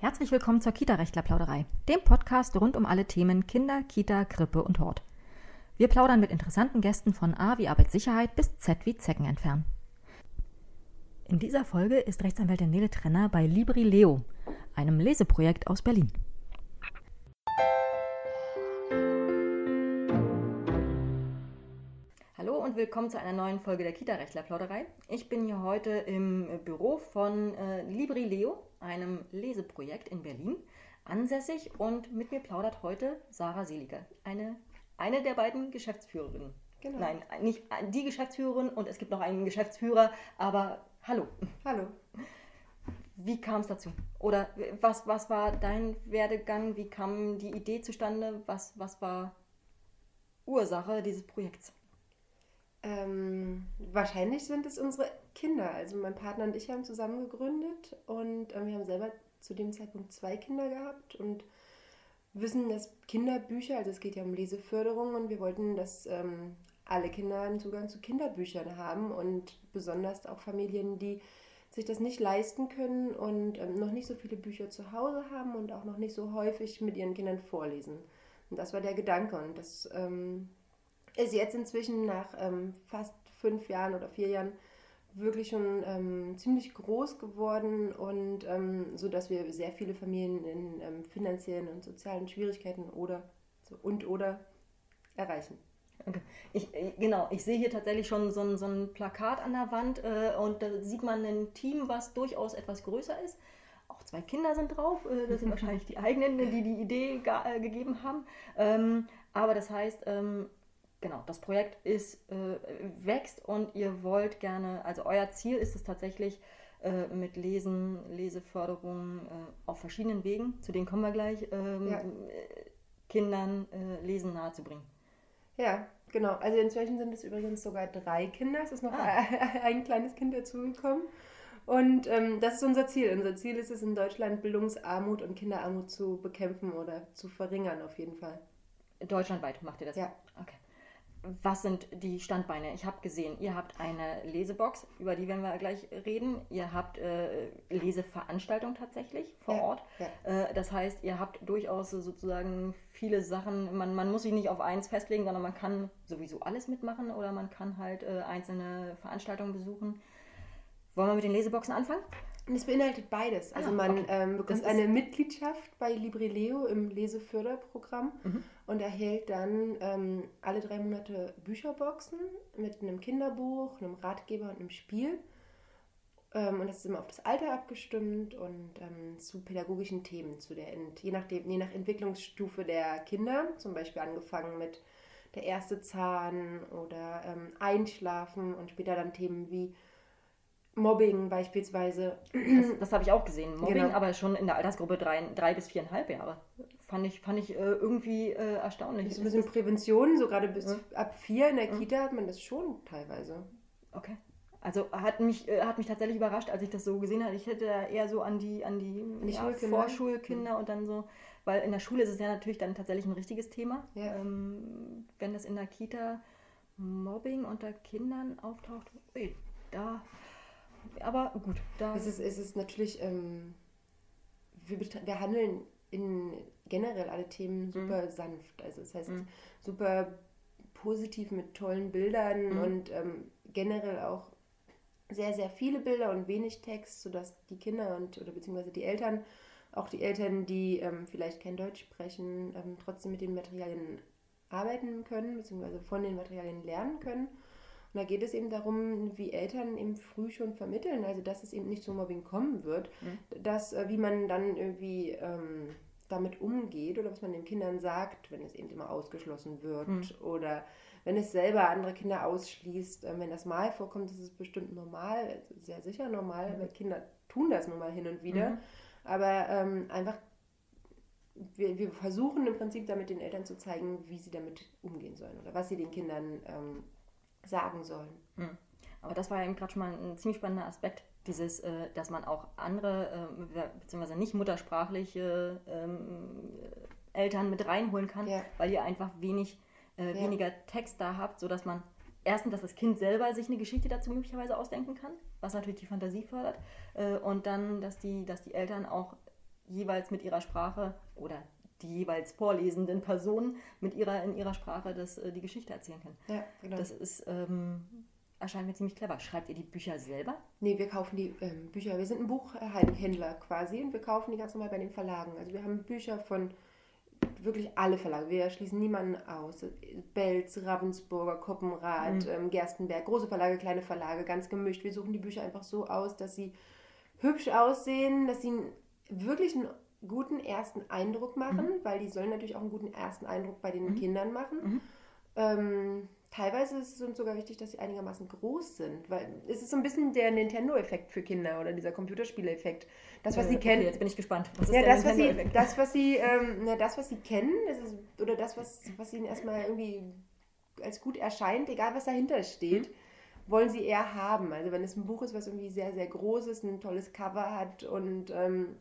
Herzlich willkommen zur Kita-Rechtler-Plauderei, dem Podcast rund um alle Themen Kinder, Kita, Krippe und Hort. Wir plaudern mit interessanten Gästen von A wie Arbeitssicherheit bis Z wie Zecken entfernen. In dieser Folge ist Rechtsanwältin Nele Trenner bei Libri Leo, einem Leseprojekt aus Berlin. Willkommen zu einer neuen Folge der Kita-Rechtler-Plauderei. Ich bin hier heute im Büro von äh, Libri Leo, einem Leseprojekt in Berlin, ansässig und mit mir plaudert heute Sarah Seliger, eine, eine der beiden Geschäftsführerinnen. Genau. Nein, nicht die Geschäftsführerin und es gibt noch einen Geschäftsführer, aber Hallo. Hallo. Wie kam es dazu? Oder was, was war dein Werdegang? Wie kam die Idee zustande? Was, was war Ursache dieses Projekts? Ähm, wahrscheinlich sind es unsere Kinder. Also mein Partner und ich haben zusammen gegründet und äh, wir haben selber zu dem Zeitpunkt zwei Kinder gehabt und wissen, dass Kinderbücher, also es geht ja um Leseförderung und wir wollten, dass ähm, alle Kinder einen Zugang zu Kinderbüchern haben und besonders auch Familien, die sich das nicht leisten können und ähm, noch nicht so viele Bücher zu Hause haben und auch noch nicht so häufig mit ihren Kindern vorlesen. Und das war der Gedanke und das ähm, ist jetzt inzwischen nach ähm, fast fünf Jahren oder vier Jahren wirklich schon ähm, ziemlich groß geworden und ähm, so, dass wir sehr viele Familien in ähm, finanziellen und sozialen Schwierigkeiten oder so, und oder erreichen. Okay. Ich, genau, ich sehe hier tatsächlich schon so ein, so ein Plakat an der Wand äh, und da sieht man ein Team, was durchaus etwas größer ist. Auch zwei Kinder sind drauf, äh, das sind wahrscheinlich die eigenen, die die Idee äh, gegeben haben. Ähm, aber das heißt, ähm, genau, das Projekt ist, äh, wächst und ihr wollt gerne, also euer Ziel ist es tatsächlich, äh, mit Lesen, Leseförderung auf verschiedenen Wegen, zu denen kommen wir gleich, ähm, ja. Kindern Lesen nahezubringen. Ja, genau. Also inzwischen sind es übrigens sogar drei Kinder. Es ist noch ah. ein kleines Kind dazugekommen. Und ähm, das ist unser Ziel. Unser Ziel ist es, in Deutschland Bildungsarmut und Kinderarmut zu bekämpfen oder zu verringern, auf jeden Fall. Deutschlandweit macht ihr das? Ja. Was sind die Standbeine? Ich habe gesehen, ihr habt eine Lesebox, über die werden wir gleich reden. Ihr habt äh, Leseveranstaltungen tatsächlich vor ja, Ort. Ja. Äh, das heißt, ihr habt durchaus sozusagen viele Sachen. Man, man muss sich nicht auf eins festlegen, sondern man kann sowieso alles mitmachen oder man kann halt äh, einzelne Veranstaltungen besuchen. Wollen wir mit den Leseboxen anfangen? Es beinhaltet beides. Also ah, man okay. ähm, bekommt eine Mitgliedschaft bei Librileo im Leseförderprogramm mhm. und erhält dann ähm, alle drei Monate Bücherboxen mit einem Kinderbuch, einem Ratgeber und einem Spiel. Ähm, und das ist immer auf das Alter abgestimmt und ähm, zu pädagogischen Themen, zu der, je, nachdem, je nach Entwicklungsstufe der Kinder, zum Beispiel angefangen mit der erste Zahn oder ähm, Einschlafen und später dann Themen wie Mobbing beispielsweise. Das, das habe ich auch gesehen. Mobbing, genau. aber schon in der Altersgruppe drei, drei bis viereinhalb Jahre. Fand ich, fand ich äh, irgendwie äh, erstaunlich. So ein bisschen Prävention, so gerade bis ja. ab vier in der ja. Kita hat man das schon teilweise. Okay. Also hat mich, äh, hat mich tatsächlich überrascht, als ich das so gesehen habe. Ich hätte eher so an die, an die, die ja, Vorschulkinder mhm. und dann so, weil in der Schule ist es ja natürlich dann tatsächlich ein richtiges Thema. Ähm, wenn das in der Kita Mobbing unter Kindern auftaucht, ui, da aber gut, da. Es ist, es ist natürlich, ähm, wir, wir handeln in generell alle Themen mhm. super mhm. sanft. Also das heißt, mhm. super positiv mit tollen Bildern mhm. und ähm, generell auch sehr, sehr viele Bilder und wenig Text, sodass die Kinder und oder beziehungsweise die Eltern, auch die Eltern, die ähm, vielleicht kein Deutsch sprechen, ähm, trotzdem mit den Materialien arbeiten können, beziehungsweise von den Materialien lernen können. Und da geht es eben darum, wie Eltern eben früh schon vermitteln, also dass es eben nicht zu Mobbing kommen wird, mhm. dass, äh, wie man dann irgendwie ähm, damit umgeht oder was man den Kindern sagt, wenn es eben immer ausgeschlossen wird mhm. oder wenn es selber andere Kinder ausschließt. Äh, wenn das mal vorkommt, ist es bestimmt normal, sehr sicher normal, mhm. weil Kinder tun das nun mal hin und wieder. Mhm. Aber ähm, einfach wir, wir, versuchen im Prinzip damit den Eltern zu zeigen, wie sie damit umgehen sollen oder was sie den Kindern ähm, sagen sollen. Hm. Aber das war eben gerade schon mal ein ziemlich spannender Aspekt, dieses, äh, dass man auch andere, äh, beziehungsweise nicht muttersprachliche ähm, Eltern mit reinholen kann, ja. weil ihr einfach wenig, äh, ja. weniger Text da habt, sodass man erstens, dass das Kind selber sich eine Geschichte dazu möglicherweise ausdenken kann, was natürlich die Fantasie fördert. Äh, und dann, dass die, dass die Eltern auch jeweils mit ihrer Sprache oder die jeweils vorlesenden Personen mit ihrer, in ihrer Sprache das, äh, die Geschichte erzählen können. Ja, genau. Das ist, ähm, erscheint mir ziemlich clever. Schreibt ihr die Bücher selber? Nee, wir kaufen die ähm, Bücher. Wir sind ein Buchhändler quasi und wir kaufen die ganz normal bei den Verlagen. Also wir haben Bücher von wirklich alle Verlage. Wir schließen niemanden aus. Belz, Ravensburger, Koppenrad, Mhm. ähm, Gerstenberg, große Verlage, kleine Verlage, ganz gemischt. Wir suchen die Bücher einfach so aus, dass sie hübsch aussehen, dass sie wirklich einen guten ersten Eindruck machen, weil die sollen natürlich auch einen guten ersten Eindruck bei den Mhm. Kindern machen. Mhm. Ähm, teilweise ist es uns sogar wichtig, dass sie einigermaßen groß sind, weil es ist so ein bisschen der Nintendo-Effekt für Kinder oder dieser Computerspiele-Effekt. Das, was Äh, sie okay, kennen, Jetzt bin ich gespannt. Ja, das, was sie, das, was sie, ähm, na, das, was sie kennen, ist, oder das, was, was ihnen erstmal irgendwie als gut erscheint, egal was dahinter steht, wollen sie eher haben. Also wenn es ein Buch ist, was irgendwie sehr, sehr groß ist, ein tolles Cover hat und ähm,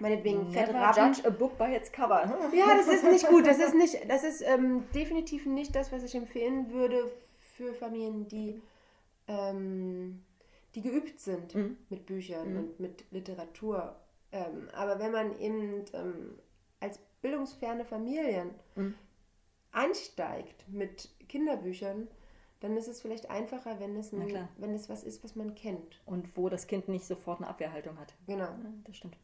meinetwegen Never Rappen. judge a book by its cover. Ja, das ist nicht gut. Das ist nicht, das ist ähm, definitiv nicht das, was ich empfehlen würde für Familien, die, ähm, die geübt sind Mhm. mit Büchern Mhm. und mit Literatur. Ähm, aber wenn man eben ähm, als bildungsferne Familien Mhm. einsteigt mit Kinderbüchern, dann ist es vielleicht einfacher, wenn es, ein, wenn es was ist, was man kennt. Und wo das Kind nicht sofort eine Abwehrhaltung hat. Genau. Ja, das stimmt.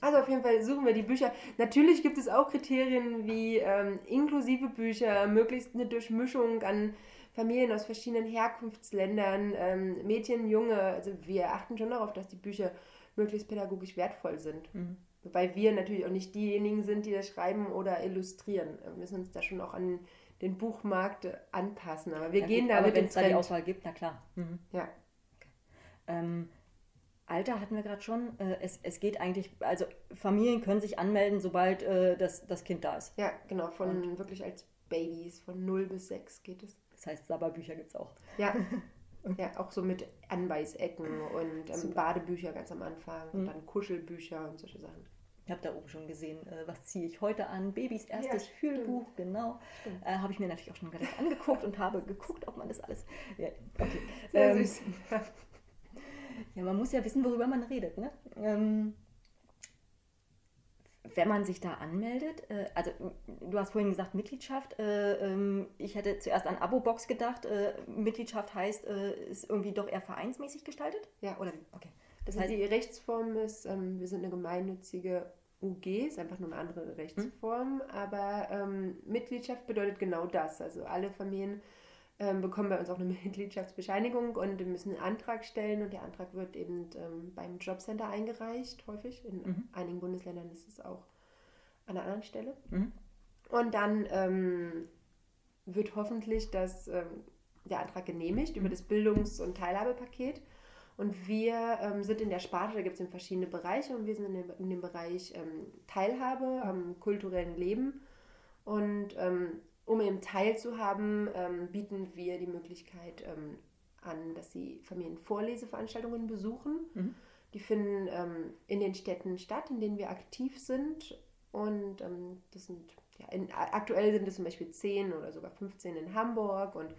Also auf jeden Fall suchen wir die Bücher. Natürlich gibt es auch Kriterien wie ähm, inklusive Bücher, möglichst eine Durchmischung an Familien aus verschiedenen Herkunftsländern, ähm, Mädchen, Junge. Also wir achten schon darauf, dass die Bücher möglichst pädagogisch wertvoll sind. Mhm. Wobei wir natürlich auch nicht diejenigen sind, die das schreiben oder illustrieren. Wir müssen uns da schon auch an den Buchmarkt anpassen. Aber wir Ja, gehen gut, da aber mit wenn es da die. Auswahl gibt, na klar. Mhm. Ja. Ähm, Alter hatten wir gerade schon. Äh, es, es geht eigentlich, also Familien können sich anmelden, sobald äh, das, das Kind da ist. ja, genau, von wirklich als Babys, von 0 bis 6 geht es. Das heißt, Sabberbücher gibt es auch. Ja. ja, auch so mit Anbeißecken und ähm. Badebücher ganz am Anfang und Mhm. dann Kuschelbücher und solche Sachen. Ich habe da oben schon gesehen, äh, was ziehe ich heute an? Babys erstes Ja, Fühlbuch, genau. Äh, habe ich mir natürlich auch schon gleich angeguckt und habe geguckt, ob man das alles. Ja, okay. Sehr Ähm, süß. Ja, man muss ja wissen, worüber man redet. Ne? Ähm, wenn man sich da anmeldet, äh, also du hast vorhin gesagt Mitgliedschaft. Äh, ähm, ich hätte zuerst an Abo-Box gedacht. Äh, Mitgliedschaft heißt, äh, ist irgendwie doch eher vereinsmäßig gestaltet? Ja. Oder wie? Okay. Das heißt, die Rechtsform ist, ähm, wir sind eine gemeinnützige UG, ist einfach nur eine andere Rechtsform, aber ähm, Mitgliedschaft bedeutet genau das. Also alle Familien ähm, bekommen bei uns auch eine Mitgliedschaftsbescheinigung und müssen einen Antrag stellen und der Antrag wird eben ähm, beim Jobcenter eingereicht, häufig. In Mhm. einigen Bundesländern ist es auch an einer anderen Stelle. Mhm. Und dann ähm, wird hoffentlich das, ähm, der Antrag genehmigt über das Bildungs- und Teilhabepaket. Und wir ähm, sind in der Sparte, da gibt es verschiedene Bereiche und wir sind in dem, in dem Bereich ähm, Teilhabe am kulturellen Leben. Und ähm, um eben teilzuhaben, ähm, bieten wir die Möglichkeit ähm, an, dass die Familien Vorleseveranstaltungen besuchen. Mhm. Die finden ähm, in den Städten statt, in denen wir aktiv sind. Und ähm, das sind, ja, in, aktuell sind es zum Beispiel 10 oder sogar 15 in Hamburg und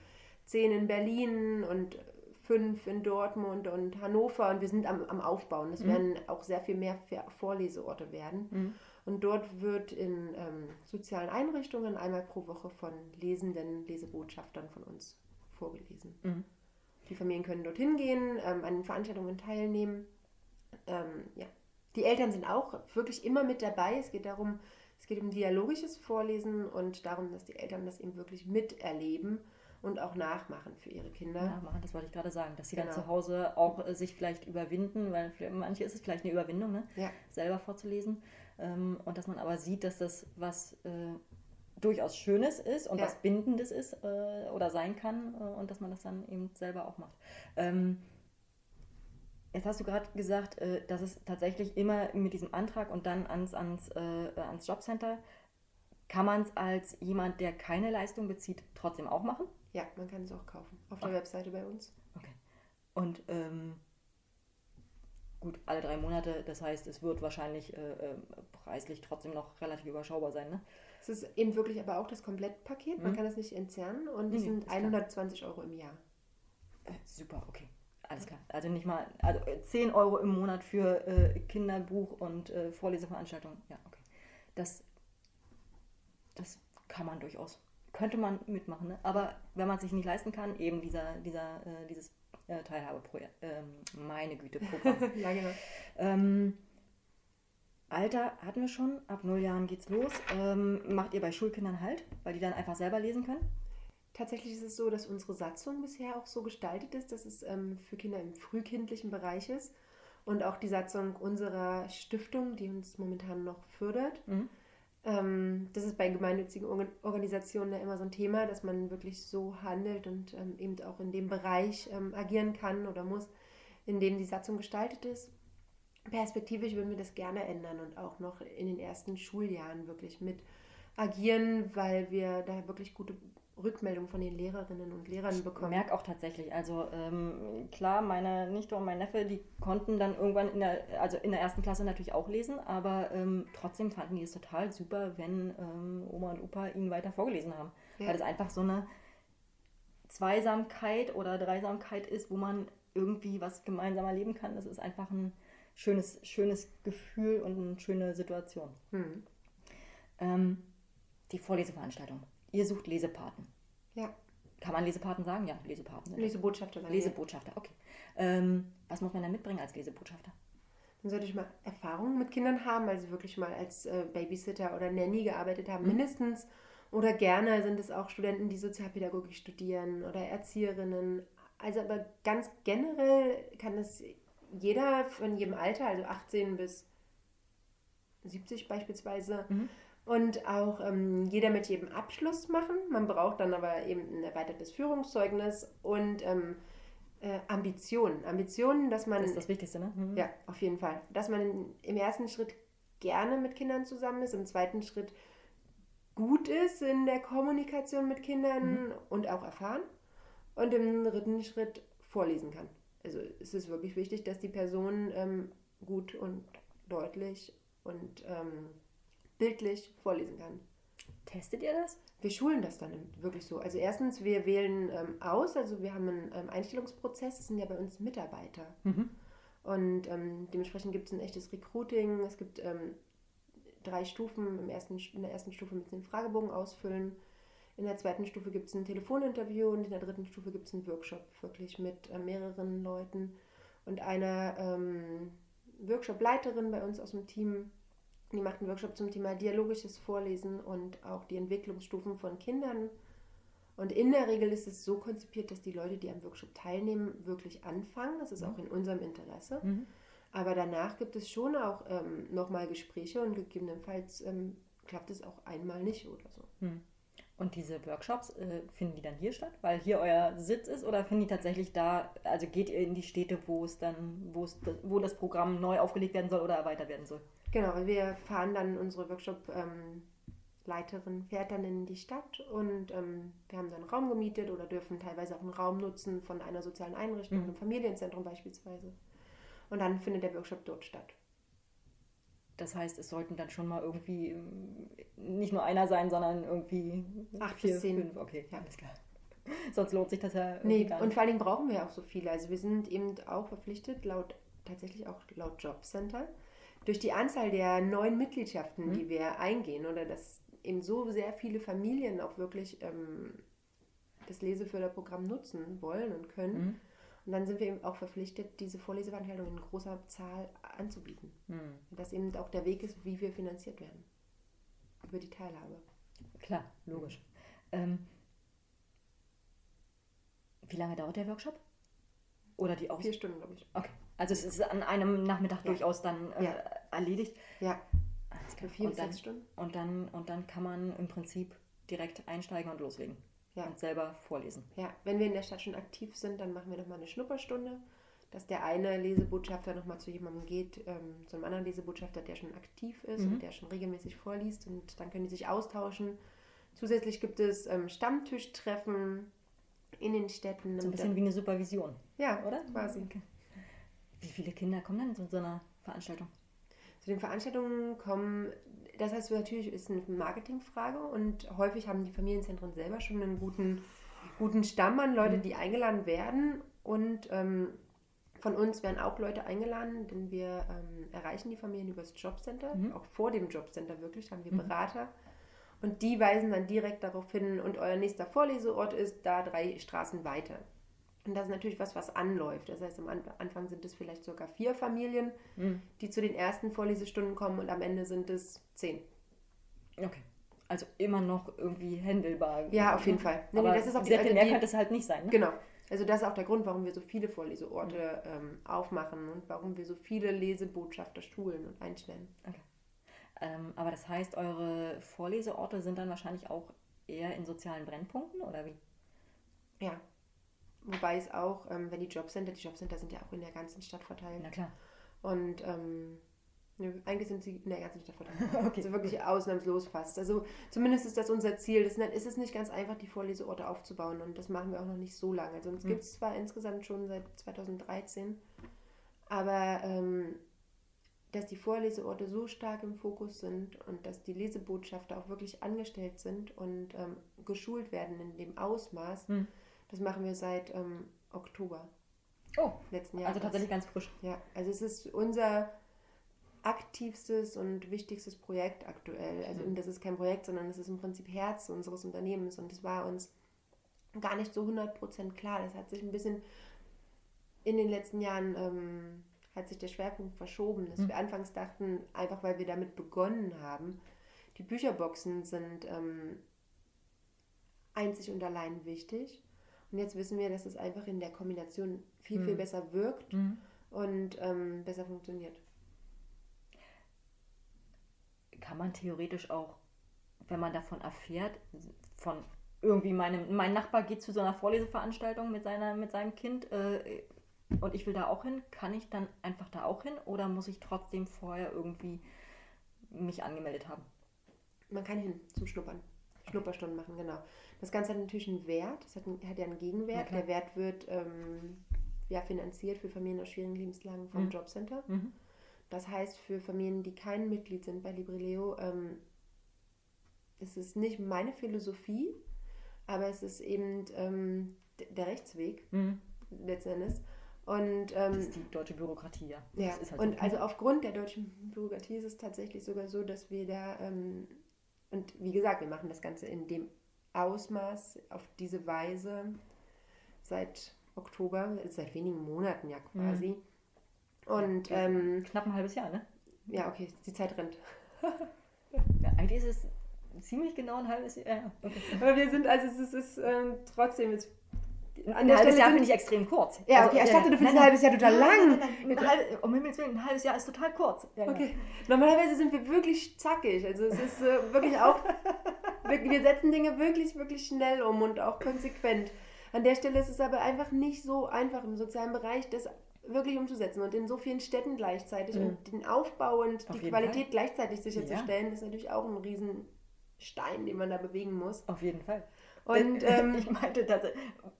10 in Berlin und 5 in Dortmund und Hannover. Und wir sind am, am Aufbauen. Es Mhm. werden auch sehr viel mehr Vorleseorte werden. Mhm. Und dort wird in ähm, sozialen Einrichtungen einmal pro Woche von lesenden Lesebotschaftern von uns vorgelesen. Mhm. Die Familien können dorthin gehen, ähm, an den Veranstaltungen teilnehmen. Ähm, ja. Die Eltern sind auch wirklich immer mit dabei. Es geht darum, es geht um dialogisches Vorlesen und darum, dass die Eltern das eben wirklich miterleben und auch nachmachen für ihre Kinder. Ja, machen, das wollte ich gerade sagen, dass sie dann Genau. zu Hause auch äh, sich vielleicht überwinden, weil für manche ist es vielleicht eine Überwindung, ne? Ja. selber vorzulesen. Ähm, und dass man aber sieht, dass das was äh, durchaus Schönes ist und Ja. was Bindendes ist äh, oder sein kann äh, und dass man das dann eben selber auch macht. Ähm, jetzt hast du gerade gesagt, äh, dass es tatsächlich immer mit diesem Antrag und dann ans, ans, äh, ans Jobcenter, kann man es als jemand, der keine Leistung bezieht, trotzdem auch machen? Ja, man kann es auch kaufen. Auf der Ah. Webseite bei uns. Okay. Und ähm, gut, alle drei Monate, das heißt, es wird wahrscheinlich äh, äh, preislich trotzdem noch relativ überschaubar sein, ne? Es ist eben wirklich aber auch das Komplettpaket. Man Mhm. kann das nicht entzerren und es nee, sind ist klar. 120 Euro im Jahr. Äh, super, okay. Alles klar. Also nicht mal, also äh, 10 Euro im Monat für äh, Kinderbuch und äh, Vorleseveranstaltungen. Ja, okay. Das, das kann man durchaus. Könnte man mitmachen, ne? Aber wenn man es sich nicht leisten kann, eben dieser, dieser, äh, dieses äh, Teilhabeprojekt, ähm, meine Güte, Programm. ja, genau. ähm, Alter hatten wir schon, ab null Jahren geht's los. Ähm, macht ihr bei Schulkindern halt, weil die dann einfach selber lesen können? Tatsächlich ist es so, dass unsere Satzung bisher auch so gestaltet ist, dass es ähm, für Kinder im frühkindlichen Bereich ist. Und auch die Satzung unserer Stiftung, die uns momentan noch fördert. Mhm. Ähm, das ist bei gemeinnützigen Organ- Organisationen ja immer so ein Thema, dass man wirklich so handelt und ähm, eben auch in dem Bereich ähm, agieren kann oder muss, in dem die Satzung gestaltet ist. Perspektivisch würden wir das gerne ändern und auch noch in den ersten Schuljahren wirklich mit agieren, weil wir da wirklich gute Rückmeldungen von den Lehrerinnen und Lehrern Ich bekommen. merke auch tatsächlich, also ähm, klar, meine Nichte und mein Neffe, die konnten dann irgendwann in der, also in der ersten Klasse natürlich auch lesen, aber ähm, trotzdem fanden die es total super, wenn ähm, Oma und Opa ihnen weiter vorgelesen haben. Ja. Weil das einfach so eine Zweisamkeit oder Dreisamkeit ist, wo man irgendwie was gemeinsam erleben kann. Das ist einfach ein schönes, schönes Gefühl und eine schöne Situation. Hm. Ähm, die Vorleseveranstaltung. Ihr sucht Lesepaten. Ja, Kann man Lesepaten sagen? Ja, Lesepaten. sind das. Lesebotschafter sagen. Lesebotschafter, okay. Ähm, was muss man da mitbringen als Lesebotschafter? Dann sollte ich mal Erfahrungen mit Kindern haben, also wirklich mal als äh, Babysitter oder Nanny gearbeitet haben, Mhm. mindestens. Oder gerne sind es auch Studenten, die Sozialpädagogik studieren oder Erzieherinnen. Also aber ganz generell kann es jeder von jedem Alter, also 18 bis 70 beispielsweise, Mhm. Und auch ähm, jeder mit jedem Abschluss machen. Man braucht dann aber eben ein erweitertes Führungszeugnis und ähm, äh, Ambitionen. Ambitionen, dass man Das ist das Wichtigste, ne? Mhm. ja, auf jeden Fall. Dass man im ersten Schritt gerne mit Kindern zusammen ist, im zweiten Schritt gut ist in der Kommunikation mit Kindern und auch erfahren und im dritten Schritt vorlesen kann. Also es ist wirklich wichtig, dass die Person ähm, gut und deutlich und ähm, bildlich vorlesen kann. Testet ihr das? Wir schulen das dann wirklich so. Also erstens, wir wählen ähm, aus, also wir haben einen ähm, Einstellungsprozess, das sind ja bei uns Mitarbeiter. Mhm. Und ähm, dementsprechend gibt es ein echtes Recruiting. Es gibt ähm, drei Stufen. Im ersten, in der ersten Stufe müssen Sie einen Fragebogen ausfüllen. In der zweiten Stufe gibt es ein Telefoninterview und in der dritten Stufe gibt es einen Workshop, wirklich mit äh, mehreren Leuten und einer ähm, Workshop-Leiterin bei uns aus dem Team. Die macht einen Workshop zum Thema dialogisches Vorlesen und auch die Entwicklungsstufen von Kindern. Und in der Regel ist es so konzipiert, dass die Leute, die am Workshop teilnehmen, wirklich anfangen. Das ist auch in unserem Interesse. Mhm. Aber danach gibt es schon auch ähm, nochmal Gespräche und gegebenenfalls ähm, klappt es auch einmal nicht oder so. Hm. Und diese Workshops, äh, finden die dann hier statt? Weil hier euer Sitz ist oder finden die tatsächlich da, also geht ihr in die Städte, wo es dann, wo es, wo das Programm neu aufgelegt werden soll oder erweitert werden soll? Genau, wir fahren dann unsere Workshop-Leiterin, fährt dann in die Stadt und ähm, wir haben dann einen Raum gemietet oder dürfen teilweise auch einen Raum nutzen von einer sozialen Einrichtung, Mhm. einem Familienzentrum beispielsweise. Und dann findet der Workshop dort statt. Das heißt, es sollten dann schon mal irgendwie ähm, nicht nur einer sein, sondern irgendwie Acht bis zehn. Okay, Ja. alles klar. Sonst lohnt sich das ja Nee, gar und nicht. vor allen Dingen brauchen wir auch so viele. Also wir sind eben auch verpflichtet, laut tatsächlich auch laut Jobcenter, durch die Anzahl der neuen Mitgliedschaften, Mhm. die wir eingehen, oder dass eben so sehr viele Familien auch wirklich ähm, das Leseförderprogramm nutzen wollen und können. Mhm. Und dann sind wir eben auch verpflichtet, diese Vorleseveranstaltungen in großer Zahl anzubieten. Hm. Und das eben auch der Weg ist, wie wir finanziert werden. Über die Teilhabe. Klar, logisch. Ähm, wie lange dauert der Workshop? Oder die Aus Vier Stunden, glaube ich. Okay. Also es ist an einem Nachmittag Ja. durchaus dann äh, Ja. erledigt. Ja, klar. vier Und dann, Stunden. und, dann, und dann kann man im Prinzip direkt einsteigen und loslegen. Ja. Und selber vorlesen. Ja, wenn wir in der Stadt schon aktiv sind, dann machen wir nochmal eine Schnupperstunde, dass der eine Lesebotschafter nochmal zu jemandem geht, ähm, zu einem anderen Lesebotschafter, der schon aktiv ist Mhm. und der schon regelmäßig vorliest und dann können die sich austauschen. Zusätzlich gibt es ähm, Stammtischtreffen in den Städten. So ein bisschen wie eine Supervision, ja, oder? quasi. Okay. Wie viele Kinder kommen denn zu so einer Veranstaltung? Zu den Veranstaltungen kommen das heißt natürlich ist eine Marketingfrage und häufig haben die Familienzentren selber schon einen guten, guten Stamm an Leute, mhm. die eingeladen werden und ähm, von uns werden auch Leute eingeladen, denn wir ähm, erreichen die Familien über das Jobcenter, mhm. auch vor dem Jobcenter wirklich, haben wir mhm. Berater. Und die weisen dann direkt darauf hin, und euer nächster Vorleseort ist da drei Straßen weiter. Und das ist natürlich was, was anläuft. Das heißt, am Anfang sind es vielleicht sogar vier Familien, mhm. die zu den ersten Vorlesestunden kommen und am Ende sind es zehn. Okay. Also immer noch irgendwie händelbar. Ja, auf jeden Fall. Nee, Aber nee, das ist auch sehr viel mehr die, könnte es halt nicht sein. Ne? Genau. Also das ist auch der Grund, warum wir so viele Vorleseorte ähm, aufmachen und warum wir so viele Lesebotschafter schulen und einstellen. Okay. Ähm, aber das heißt, eure Vorleseorte sind dann wahrscheinlich auch eher in sozialen Brennpunkten oder wie? Ja. Wobei es auch, ähm, wenn die Jobcenter, die Jobcenter sind ja auch in der ganzen Stadt verteilt. Na klar. Und ähm, Nö, eigentlich sind sie in der ganzen Stadt verteilt. okay. Also wirklich ausnahmslos fast. Also zumindest ist das unser Ziel. Das ist es nicht ganz einfach, die Vorleseorte aufzubauen und das machen wir auch noch nicht so lange. Also uns mhm. gibt es zwar insgesamt schon seit 2013, aber ähm, dass die Vorleseorte so stark im Fokus sind und dass die Lesebotschafter auch wirklich angestellt sind und ähm, geschult werden in dem Ausmaß, mhm. Das machen wir seit ähm, Oktober. Oh, letzten Jahr. Also tatsächlich ganz frisch. Ja, also es ist unser aktivstes und wichtigstes Projekt aktuell. Also mhm. das ist kein Projekt, sondern es ist im Prinzip Herz unseres Unternehmens und es war uns gar nicht so 100% klar. Das hat sich ein bisschen in den letzten Jahren ähm, hat sich der Schwerpunkt verschoben, dass mhm. wir anfangs dachten, einfach weil wir damit begonnen haben, die Bücherboxen sind ähm, einzig und allein wichtig. Und jetzt wissen wir, dass es einfach in der Kombination viel, mhm. viel besser wirkt mhm. und ähm, besser funktioniert kann man theoretisch auch, wenn man davon erfährt, von irgendwie meinem, mein Nachbar geht zu so einer Vorleseveranstaltung mit, seiner, mit seinem Kind äh, und ich will da auch hin, kann ich dann einfach da auch hin oder muss ich trotzdem vorher irgendwie mich angemeldet haben? Man kann hin zum Schnuppern. Schnupperstunden machen, genau. Das Ganze hat natürlich einen Wert, das hat, hat ja einen Gegenwert. Der Wert wird ähm, ja, finanziert für Familien aus schwierigen Lebenslagen vom mhm. Jobcenter. Mhm. Das heißt, für Familien, die kein Mitglied sind bei Librileo, ähm, ist es nicht meine Philosophie, aber es ist eben ähm, der Rechtsweg mhm. letzten Endes. Und, ähm, das ist die deutsche Bürokratie, ja. Ja, halt und so. also aufgrund der deutschen Bürokratie ist es tatsächlich sogar so, dass wir da, ähm, und wie gesagt, wir machen das Ganze in dem Ausmaß, auf diese Weise seit Oktober, seit wenigen Monaten ja quasi. Mhm. Und ja, ähm, knapp ein halbes Jahr, ne? Ja, okay, die Zeit rennt. ja, eigentlich ist es ziemlich genau ein halbes Jahr. Okay. Aber wir sind, also es ist, ist ähm, trotzdem jetzt. An ein halbes Jahr finde ich extrem kurz. Ja, also, okay, ich dachte, du findest ein halbes Jahr total lang. Nein, nein, nein, um Himmels Willen, ein halbes Jahr ist total kurz. Ja, okay. Normalerweise sind wir wirklich zackig. Also es ist äh, wirklich auch, wir setzen Dinge wirklich, wirklich schnell um und auch konsequent. An der Stelle ist es aber einfach nicht so einfach im sozialen Bereich, das wirklich umzusetzen und in so vielen Städten gleichzeitig mhm. und den Aufbau und Auf die Qualität Fall. gleichzeitig sicherzustellen, ja. ist natürlich auch ein Riesenstein, den man da bewegen muss. Auf jeden Fall. Und ähm, ich meinte, dass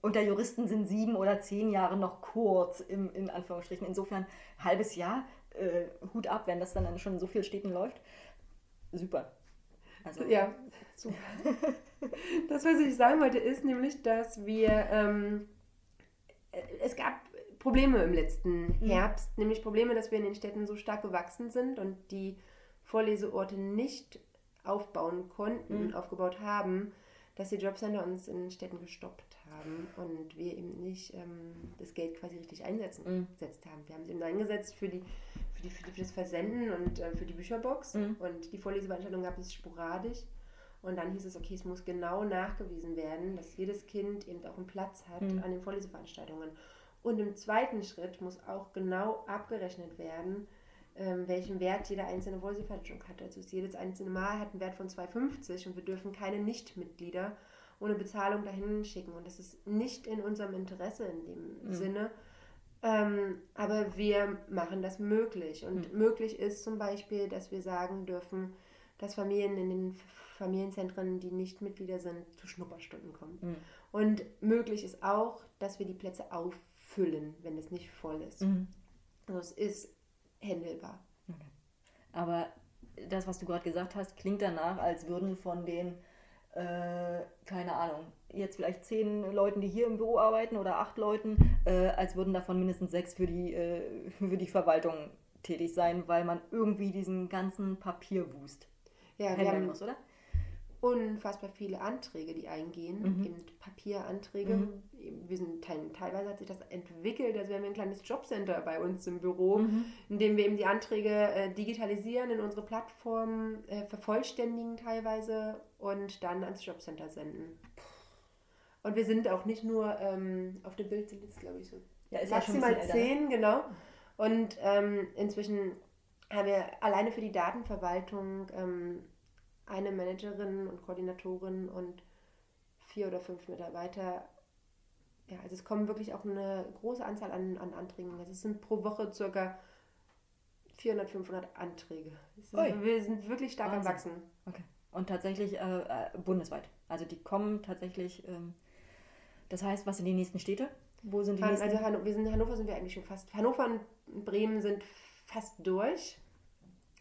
unter Juristen sind sieben oder zehn Jahre noch kurz, im, in Anführungsstrichen. Insofern halbes Jahr, äh, Hut ab, wenn das dann schon in so vielen Städten läuft. Super. Also, ja, super. das, was ich sagen wollte, ist nämlich, dass wir, ähm, es gab Probleme im letzten mhm. Herbst, nämlich Probleme, dass wir in den Städten so stark gewachsen sind und die Vorleseorte nicht aufbauen konnten, mhm. aufgebaut haben, dass die Jobcenter uns in den Städten gestoppt haben und wir eben nicht ähm, das Geld quasi richtig einsetzen mhm. gesetzt haben. Wir haben es eben eingesetzt für, die, für, die, für, das Versenden und äh, für die Bücherbox mhm. und die Vorleseveranstaltung gab es sporadisch. Und dann hieß es, okay, es muss genau nachgewiesen werden, dass jedes Kind eben auch einen Platz hat mhm. an den Vorleseveranstaltungen. Und im zweiten Schritt muss auch genau abgerechnet werden, ähm, welchen Wert jede einzelne Voice-Verhandlung hat. Also jedes einzelne Mal hat einen Wert von 2,50 und wir dürfen keine Nichtmitglieder ohne Bezahlung dahin schicken. Und das ist nicht in unserem Interesse in dem mhm. Sinne. Ähm, aber wir machen das möglich. Und mhm. möglich ist zum Beispiel, dass wir sagen dürfen, dass Familien in den Familienzentren, die nicht Mitglieder sind, zu Schnupperstunden kommen. Mhm. Und möglich ist auch, dass wir die Plätze auf füllen, wenn es nicht voll ist. Mhm. Also es ist händelbar. Okay. Aber das, was du gerade gesagt hast, klingt danach, als würden von den, äh, keine Ahnung, jetzt vielleicht zehn Leuten, die hier im Büro arbeiten oder acht Leuten, äh, als würden davon mindestens sechs für die, äh, für die Verwaltung tätig sein, weil man irgendwie diesen ganzen Papierwust Ja, handeln muss, oder? Unfassbar viele Anträge, die eingehen, Mhm. eben Papieranträge. Mhm. Wir sind teil, teilweise hat sich das entwickelt, also wir haben ein kleines Jobcenter bei uns im Büro, Mhm. in dem wir eben die Anträge äh, digitalisieren, in unsere Plattform äh, vervollständigen teilweise und dann ans Jobcenter senden. Und wir sind auch nicht nur ähm, auf dem Bild sind jetzt glaube ich so Ja, ist ja maximal bisschen älter, ne? zehn, genau. Und ähm, inzwischen haben wir alleine für die Datenverwaltung ähm, eine Managerin und Koordinatorin und vier oder fünf Mitarbeiter. Ja, also es kommen wirklich auch eine große Anzahl an, an Anträgen. Also es sind pro Woche circa 400, 500 Anträge. Ist, wir sind wirklich stark am Wahnsinn. Wachsen. Okay. Und tatsächlich äh, äh, bundesweit. Also die kommen tatsächlich. Ähm, das heißt, was sind die nächsten Städte? Wo sind die Han nächsten? also Hanno wir sind, Hannover sind wir eigentlich schon fast. Hannover und Bremen sind fast durch.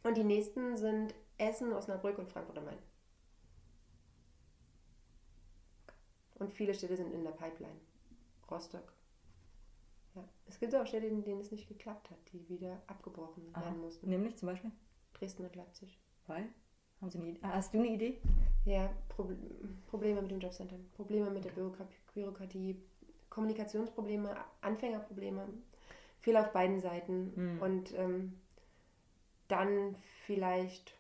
Und die nächsten sind Essen, Osnabrück und Frankfurt am Main. Und viele Städte sind in der Pipeline. Rostock. Ja. Es gibt auch Städte, in denen es nicht geklappt hat, die wieder abgebrochen Aha. werden mussten. Nämlich zum Beispiel? Dresden und Leipzig. Weil? Haben Sie eine Idee? Ah, Hast du eine Idee? Ja, Prob Probleme mit den Jobcentern, Probleme mit der Bürokra Bürokratie, Kommunikationsprobleme, Anfängerprobleme, viel auf beiden Seiten Hm. und ähm, dann vielleicht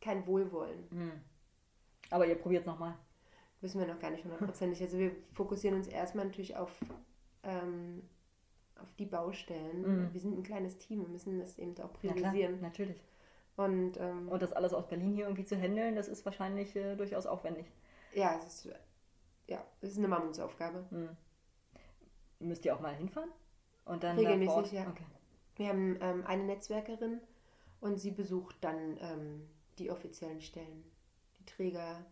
kein Wohlwollen. Hm. Aber ihr probiert es nochmal. Wissen wir noch gar nicht hundertprozentig. Also wir fokussieren uns erstmal natürlich auf, ähm, auf die Baustellen. Mhm. Wir sind ein kleines Team, wir müssen das eben auch Ja, klar, priorisieren. natürlich. und ähm, Und das alles aus Berlin hier irgendwie zu handeln, das ist wahrscheinlich äh, durchaus aufwendig. ja, es ist, ja, es ist eine Mammutsaufgabe. Hm. Müsst ihr auch mal hinfahren? Und dann Regelmäßig, ja. Okay. Wir haben ähm, eine Netzwerkerin und sie besucht dann ähm, die offiziellen Stellen, die Träger,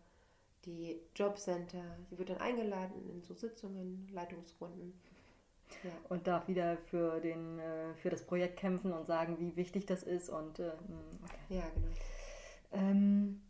die Jobcenter. Sie wird dann eingeladen in so Sitzungen, Leitungsrunden. Ja, Und darf wieder für, den, äh, für das Projekt kämpfen und sagen, wie wichtig das ist. Und äh, hm, okay. ja genau. Ähm,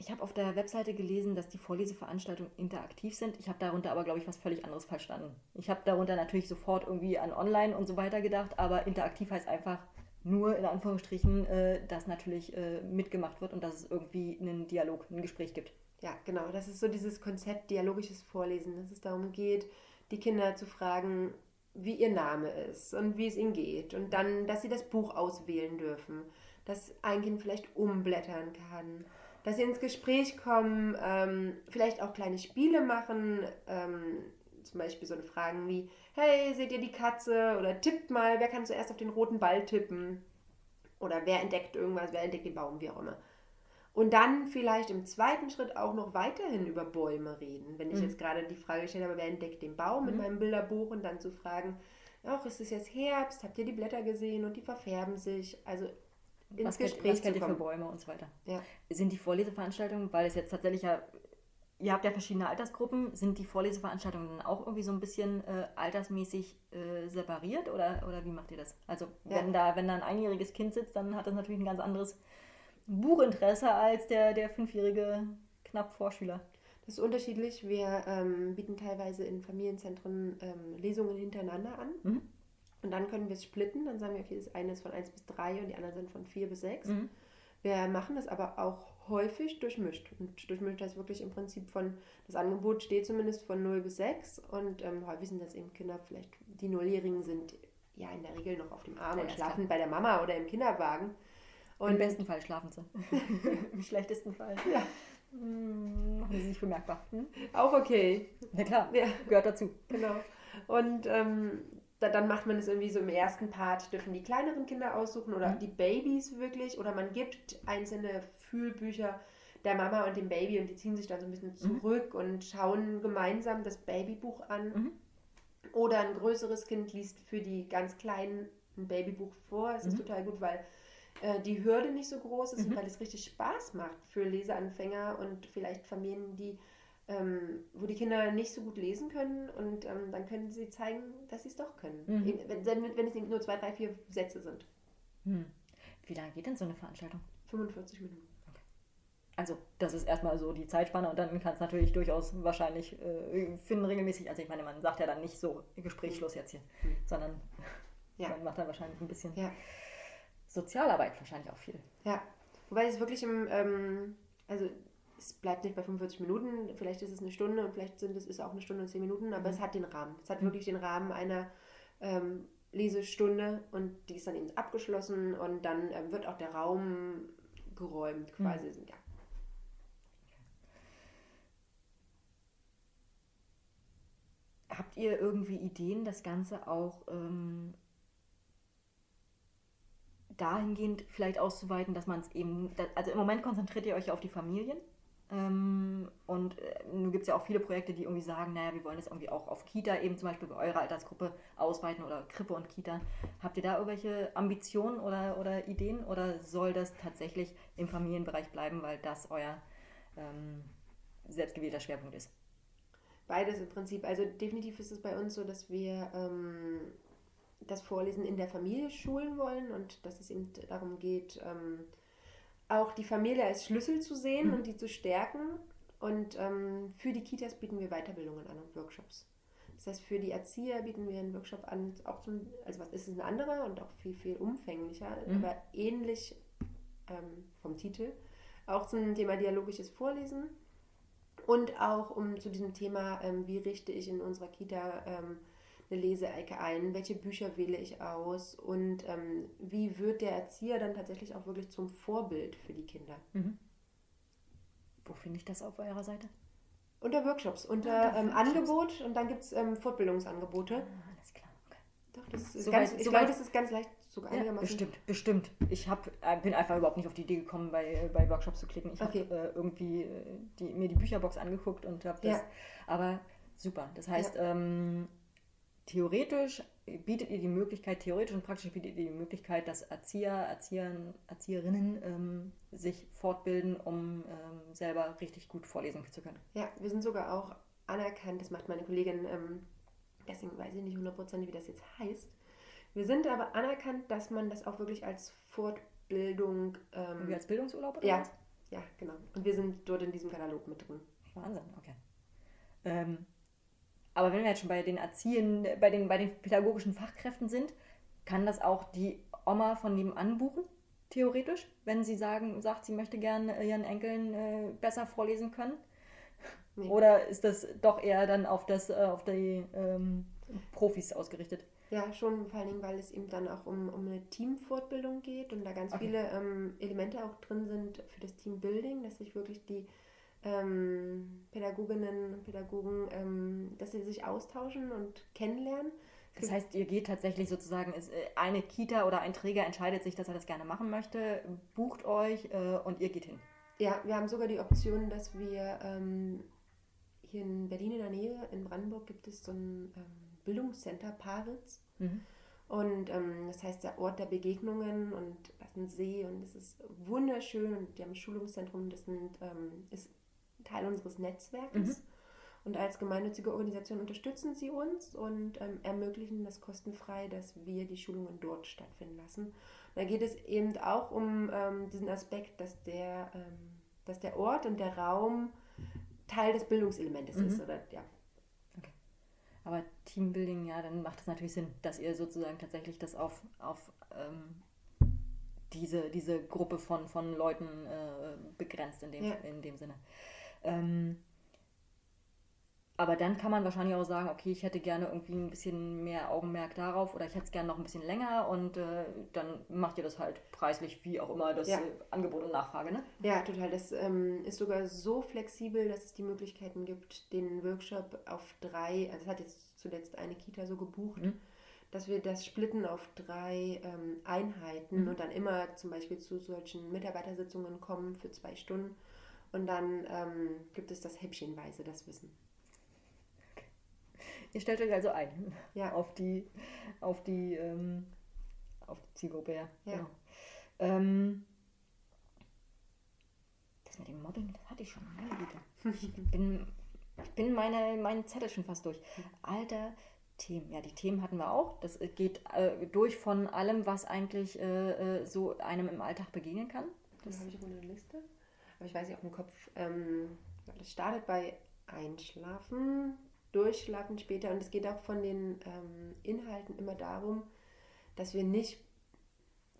ich habe auf der Webseite gelesen, dass die Vorleseveranstaltungen interaktiv sind. Ich habe darunter aber, glaube ich, was völlig anderes verstanden. Ich habe darunter natürlich sofort irgendwie an Online und so weiter gedacht, aber interaktiv heißt einfach nur in Anführungsstrichen, äh, dass natürlich äh, mitgemacht wird und dass es irgendwie einen Dialog, ein Gespräch gibt. Ja, genau. Das ist so dieses Konzept dialogisches Vorlesen, dass es darum geht, die Kinder zu fragen, wie ihr Name ist und wie es ihnen geht. Und dann, dass sie das Buch auswählen dürfen, dass ein Kind vielleicht umblättern kann, dass sie ins Gespräch kommen, ähm, vielleicht auch kleine Spiele machen, ähm, zum Beispiel so eine Fragen wie, hey, seht ihr die Katze? Oder tippt mal, wer kann zuerst auf den roten Ball tippen? Oder wer entdeckt irgendwas, wer entdeckt den Baum, wie auch immer. Und dann vielleicht im zweiten Schritt auch noch weiterhin über Bäume reden. Wenn ich Mhm. jetzt gerade die Frage gestellt habe, wer entdeckt den Baum in Mhm. meinem Bilderbuch und dann zu fragen, ach, ist es jetzt Herbst? Habt ihr die Blätter gesehen und die verfärben sich? Also ins was kennt, Gespräch was kennt ihr für. Bäume und so weiter? Ja. Sind die Vorleseveranstaltungen, weil es jetzt tatsächlich ja, ihr habt ja verschiedene Altersgruppen, sind die Vorleseveranstaltungen dann auch irgendwie so ein bisschen äh, altersmäßig äh, separiert oder, oder wie macht ihr das? Also Ja. wenn da, wenn da ein einjähriges Kind sitzt, dann hat das natürlich ein ganz anderes Buchinteresse als der, der fünfjährige knapp Vorschüler. Das ist unterschiedlich. Wir ähm, bieten teilweise in Familienzentren ähm, Lesungen hintereinander an. Mhm. Und dann können wir es splitten. Dann sagen wir, okay, das eine ist von 1 bis 3 und die anderen sind von 4 bis 6. Mhm. Wir machen das aber auch häufig durchmischt. Und durchmischt heißt wirklich im Prinzip von, das Angebot steht zumindest von 0 bis 6 und ähm, häufig sind das eben Kinder, vielleicht die Nulljährigen sind ja in der Regel noch auf dem Arm Ja, und schlafen bei der Mama oder im Kinderwagen. Im Und besten Fall schlafen sie. Im schlechtesten Fall. Ja. Hm, Machen sie sich bemerkbar. Hm? auch okay. Na klar, Ja, gehört dazu. genau. Und ähm, dann macht man es irgendwie so im ersten Part, dürfen die kleineren Kinder aussuchen oder Mhm. die Babys wirklich. Oder man gibt einzelne Fühlbücher der Mama und dem Baby und die ziehen sich dann so ein bisschen Mhm. zurück und schauen gemeinsam das Babybuch an. Mhm. Oder ein größeres Kind liest für die ganz Kleinen ein Babybuch vor. Es ist Mhm. total gut, weil äh, die Hürde nicht so groß ist Mhm. und weil es richtig Spaß macht für Leseanfänger und vielleicht Familien, die ähm, wo die Kinder nicht so gut lesen können und ähm, dann können sie zeigen, dass sie es doch können. Mhm. Eben, Wenn, wenn es nur zwei, drei, vier Sätze sind. Hm. Wie lange geht denn so eine Veranstaltung? 45 Minuten. Also, das ist erstmal so die Zeitspanne und dann kann es natürlich durchaus wahrscheinlich äh, finden regelmäßig. Also, ich meine, man sagt ja dann nicht so Gesprächsschluss jetzt hier, Mhm. sondern Ja. man macht dann wahrscheinlich ein bisschen Ja. Sozialarbeit wahrscheinlich auch viel. Ja. Wobei es wirklich im, ähm, also es bleibt nicht bei 45 Minuten, vielleicht ist es eine Stunde und vielleicht sind es ist auch eine Stunde und 10 Minuten, aber Mhm. es hat den Rahmen. Es hat Mhm. wirklich den Rahmen einer ähm, Lesestunde und die ist dann eben abgeschlossen und dann ähm, wird auch der Raum geräumt quasi. Ja. Habt ihr irgendwie Ideen, das Ganze auch ähm, dahingehend vielleicht auszuweiten, dass man es eben, also im Moment konzentriert ihr euch auf die Familien. Ähm, und äh, nun gibt es ja auch viele Projekte, die irgendwie sagen, naja, wir wollen das irgendwie auch auf Kita eben zum Beispiel bei eurer Altersgruppe ausweiten oder Krippe und Kita. Habt ihr da irgendwelche Ambitionen oder, oder Ideen oder soll das tatsächlich im Familienbereich bleiben, weil das euer ähm, selbstgewählter Schwerpunkt ist? Beides im Prinzip. Also definitiv ist es bei uns so, dass wir ähm, das Vorlesen in der Familie schulen wollen und dass es eben darum geht, ähm, auch die Familie als Schlüssel zu sehen Mhm. und die zu stärken. Und ähm, für die Kitas bieten wir Weiterbildungen an und Workshops. Das heißt, für die Erzieher bieten wir einen Workshop an, auch zum, also was ist es ein anderer und auch viel, viel umfänglicher, Mhm. aber ähnlich ähm, vom Titel. Auch zum Thema dialogisches Vorlesen. Und auch um zu diesem Thema, ähm, wie richte ich in unserer Kita ähm, eine Leseecke ein, welche Bücher wähle ich aus und ähm, wie wird der Erzieher dann tatsächlich auch wirklich zum Vorbild für die Kinder. Mhm. Wo finde ich das auf eurer Seite? Unter Workshops, unter Unter ähm, Workshops. Angebot und dann gibt es ähm, Fortbildungsangebote. Ah, alles klar. Okay. Doch, das ist Soweit- ganz, ich soweit- glaube, das ist ganz leicht sogar Ja, bestimmt, bestimmt. Ich hab, äh, bin einfach überhaupt nicht auf die Idee gekommen, bei, bei Workshops zu klicken. Ich Okay. habe äh, irgendwie äh, die, mir die Bücherbox angeguckt und habe das. Ja. Aber super. Das heißt, ähm, theoretisch bietet ihr die Möglichkeit, theoretisch und praktisch bietet ihr die Möglichkeit, dass Erzieher, Erziehern, Erzieherinnen ähm, sich fortbilden, um ähm, selber richtig gut vorlesen zu können. Ja, wir sind sogar auch anerkannt, das macht meine Kollegin, ähm, deswegen weiß ich nicht hundertprozentig, wie das jetzt heißt. Wir sind aber anerkannt, dass man das auch wirklich als Fortbildung. Ähm, Irgendwie als Bildungsurlaub oder ja, was? ja, genau. Und wir sind dort in diesem Katalog mit drin. Wahnsinn, okay. Aber wenn wir jetzt schon bei den Erziehern, bei den, bei den pädagogischen Fachkräften sind, kann das auch die Oma von nebenan buchen, theoretisch, wenn sie sagen, sagt, sie möchte gerne ihren Enkeln äh, besser vorlesen können? Nee. Oder ist das doch eher dann auf, das, äh, auf die ähm, Profis ausgerichtet? Ja, schon vor allen Dingen, weil es eben dann auch um, um eine Teamfortbildung geht und da ganz Okay. viele ähm, Elemente auch drin sind für das Teambuilding, dass sich wirklich die ähm, Pädagoginnen und Pädagogen, ähm, dass sie sich austauschen und kennenlernen. Das heißt, ihr geht tatsächlich sozusagen, äh, eine Kita oder ein Träger entscheidet sich, dass er das gerne machen möchte, bucht euch äh, und ihr geht hin. Ja, wir haben sogar die Option, dass wir ähm, hier in Berlin in der Nähe, in Brandenburg, gibt es so ein ähm, Bildungscenter Paritz. Mhm. Und ähm, das heißt der Ort der Begegnungen und das ist ein See und es ist wunderschön und die haben ein Schulungszentrum, das sind, ähm, ist Teil unseres Netzwerkes. Mhm. Und als gemeinnützige Organisation unterstützen sie uns und ähm, ermöglichen das kostenfrei, dass wir die Schulungen dort stattfinden lassen. Da geht es eben auch um ähm, diesen Aspekt, dass der, ähm, dass der Ort und der Raum Teil des Bildungselementes Mhm. ist. Oder, ja. Aber Teambuilding, ja, dann macht es natürlich Sinn, dass ihr sozusagen tatsächlich das auf, auf ähm, diese, diese Gruppe von, von Leuten äh, begrenzt in dem, Ja. in dem Sinne. Ähm, aber dann kann man wahrscheinlich auch sagen, okay, ich hätte gerne irgendwie ein bisschen mehr Augenmerk darauf oder ich hätte es gerne noch ein bisschen länger und äh, dann macht ihr das halt preislich, wie auch immer, das Ja. äh, Angebot und Nachfrage, ne? Ja, total. Das ähm, ist sogar so flexibel, dass es die Möglichkeiten gibt, den Workshop auf drei, also es hat jetzt zuletzt eine Kita so gebucht, Mhm. dass wir das splitten auf drei ähm, Einheiten Mhm. und dann immer zum Beispiel zu solchen Mitarbeitersitzungen kommen für zwei Stunden und dann ähm, gibt es das häppchenweise, das Wissen. Ihr stellt euch also ein Ja. auf die, auf die, ähm, auf die Zielgruppe, ja. Ja. Genau. Ähm, das mit dem Mobbing, das hatte ich schon, meine Güte. Ich bin, ich bin meine, meinen Zettel schon fast durch. Alter, Themen, ja, die Themen hatten wir auch. Das geht äh, durch von allem, was eigentlich äh, äh so einem im Alltag begegnen kann. Das habe ich auch eine Liste. Aber ich weiß nicht auf dem Kopf. Ähm, das startet bei Einschlafen, Durchschlafen später und es geht auch von den ähm, Inhalten immer darum, dass wir nicht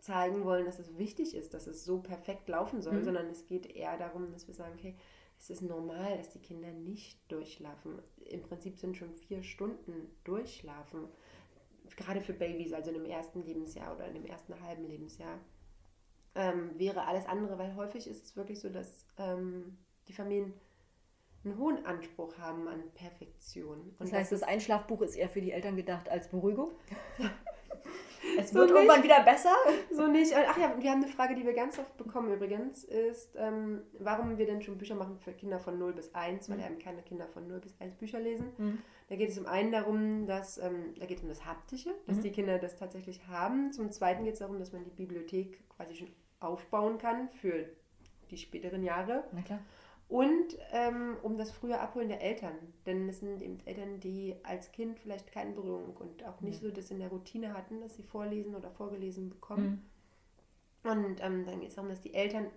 zeigen wollen, dass es wichtig ist, dass es so perfekt laufen soll, mhm. sondern es geht eher darum, dass wir sagen, okay, es ist normal, dass die Kinder nicht durchschlafen. Im Prinzip sind schon vier Stunden durchschlafen. Gerade für Babys, also in dem ersten Lebensjahr oder in dem ersten halben Lebensjahr, ähm, wäre alles andere, weil häufig ist es wirklich so, dass ähm, die Familien einen hohen Anspruch haben an Perfektion. Und das heißt, das, das Einschlafbuch ist eher für die Eltern gedacht als Beruhigung? Es wird so irgendwann wieder besser. So nicht. Ach ja, wir haben eine Frage, die wir ganz oft bekommen übrigens, ist, ähm, warum wir denn schon Bücher machen für Kinder von 0 bis 1, weil mhm. eben keine Kinder von 0 bis 1 Bücher lesen. Mhm. Da geht es zum einen darum, dass, ähm, da geht es um das Haptische, dass mhm. die Kinder das tatsächlich haben. Zum zweiten geht es darum, dass man die Bibliothek quasi schon aufbauen kann für die späteren Jahre. Na klar. Und ähm, um das frühe Abholen der Eltern. Denn es sind eben Eltern, die als Kind vielleicht keine Berührung und auch nicht ja. so das in der Routine hatten, dass sie vorlesen oder vorgelesen bekommen. Mhm. Und ähm, dann geht es darum, dass die Eltern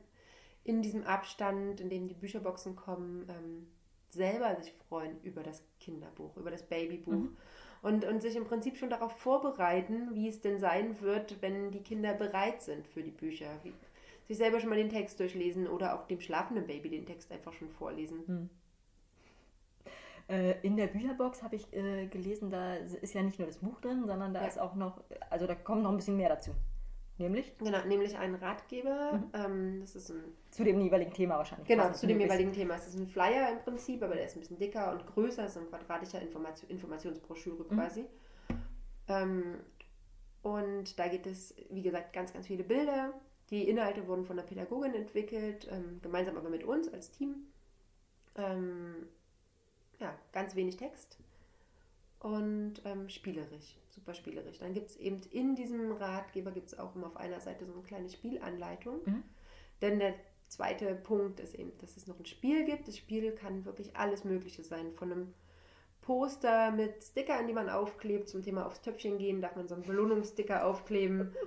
in diesem Abstand, in dem die Bücherboxen kommen, ähm, selber sich freuen über das Kinderbuch, über das Babybuch. Mhm. Und, und sich im Prinzip schon darauf vorbereiten, wie es denn sein wird, wenn die Kinder bereit sind für die Bücher. Wie, sich selber schon mal den Text durchlesen oder auch dem schlafenden Baby den Text einfach schon vorlesen. Hm. Äh, in der Bücherbox habe ich äh, gelesen, da ist ja nicht nur das Buch drin, sondern da ja. ist auch noch, also da kommt noch ein bisschen mehr dazu. Nämlich? Genau, nämlich ein Ratgeber. Mhm. Ähm, das ist ein zu dem jeweiligen Thema wahrscheinlich. Genau, zu dem jeweiligen ist. Thema. Es ist ein Flyer im Prinzip, aber der ist ein bisschen dicker und größer. Ist ein quadratischer Information, Informationsbroschüre mhm. quasi. Ähm, und da gibt es, wie gesagt, ganz, ganz viele Bilder. Die Inhalte wurden von der Pädagogin entwickelt, ähm, gemeinsam aber mit uns als Team. Ähm, ja, ganz wenig Text und spielerisch, super spielerisch. Dann gibt es eben in diesem Ratgeber gibt es auch immer auf einer Seite so eine kleine Spielanleitung. Mhm. Denn der zweite Punkt ist eben, dass es noch ein Spiel gibt. Das Spiel kann wirklich alles Mögliche sein. Von einem Poster mit Stickern, die man aufklebt, zum Thema aufs Töpfchen gehen, darf man so einen Belohnungssticker aufkleben.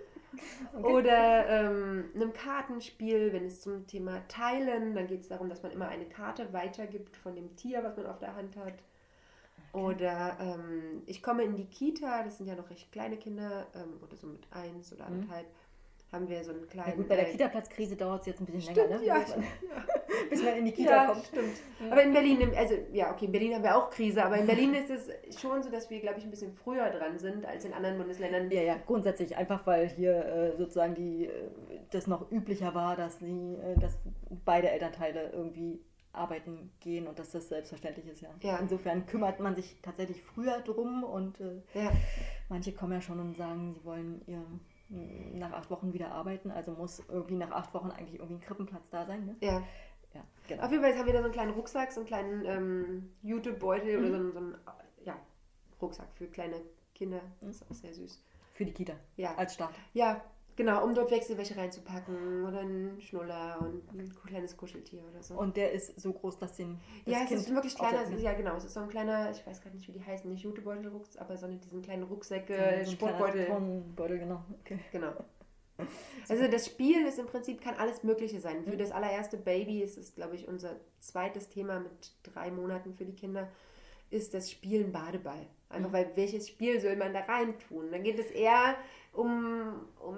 Okay. Oder ähm, einem Kartenspiel, wenn es zum Thema Teilen, dann geht es darum, dass man immer eine Karte weitergibt von dem Tier, was man auf der Hand hat. Okay. Oder ähm, ich komme in die Kita, das sind ja noch recht kleine Kinder, ähm, oder so mit eins oder mhm. anderthalb. Mhm haben wir so einen kleinen. Ja gut, bei der Kita-Platzkrise dauert es jetzt ein bisschen stimmt, länger, ne? Ja, bis, man, ja. in die Kita ja, kommt. Stimmt. Aber in Berlin, also ja, okay, in Berlin haben wir auch Krise, aber in Berlin ist es schon so, dass wir, glaube ich, ein bisschen früher dran sind als in anderen Bundesländern. Ja, ja, grundsätzlich einfach, weil hier äh, sozusagen die, äh, das noch üblicher war, dass, die, äh, dass beide Elternteile irgendwie arbeiten gehen und dass das selbstverständlich ist. Ja. ja. Insofern kümmert man sich tatsächlich früher drum und äh, ja. manche kommen ja schon und sagen, sie wollen ihr nach acht Wochen wieder arbeiten, also muss irgendwie nach acht Wochen eigentlich irgendwie ein Krippenplatz da sein. Ne? Ja. ja genau. Auf jeden Fall haben wir da so einen kleinen Rucksack, so einen kleinen ähm, YouTube-Beutel mhm. oder so einen, so einen ja, Rucksack für kleine Kinder. Das ist auch sehr süß. Für die Kita? Ja. Als Start? Ja, Genau, um dort Wechselwäsche reinzupacken oder einen Schnuller und ein kleines Kuscheltier oder so. Und der ist so groß, dass den. Das ja, es kind ist wirklich kleiner. Ist, ja, genau. Es ist so ein kleiner, ich weiß gar nicht, wie die heißen, nicht Jutebeutel, aber so diesen kleinen Rucksäcke, ja, so Sportbeutel. Tonbeutel, genau. Okay. Genau. Also das Spiel ist im Prinzip, kann alles Mögliche sein. Für das allererste Baby ist es, glaube ich, unser zweites Thema mit drei Monaten für die Kinder, ist das Spielen Badeball. Einfach weil, welches Spiel soll man da rein tun? Dann geht es eher um, um,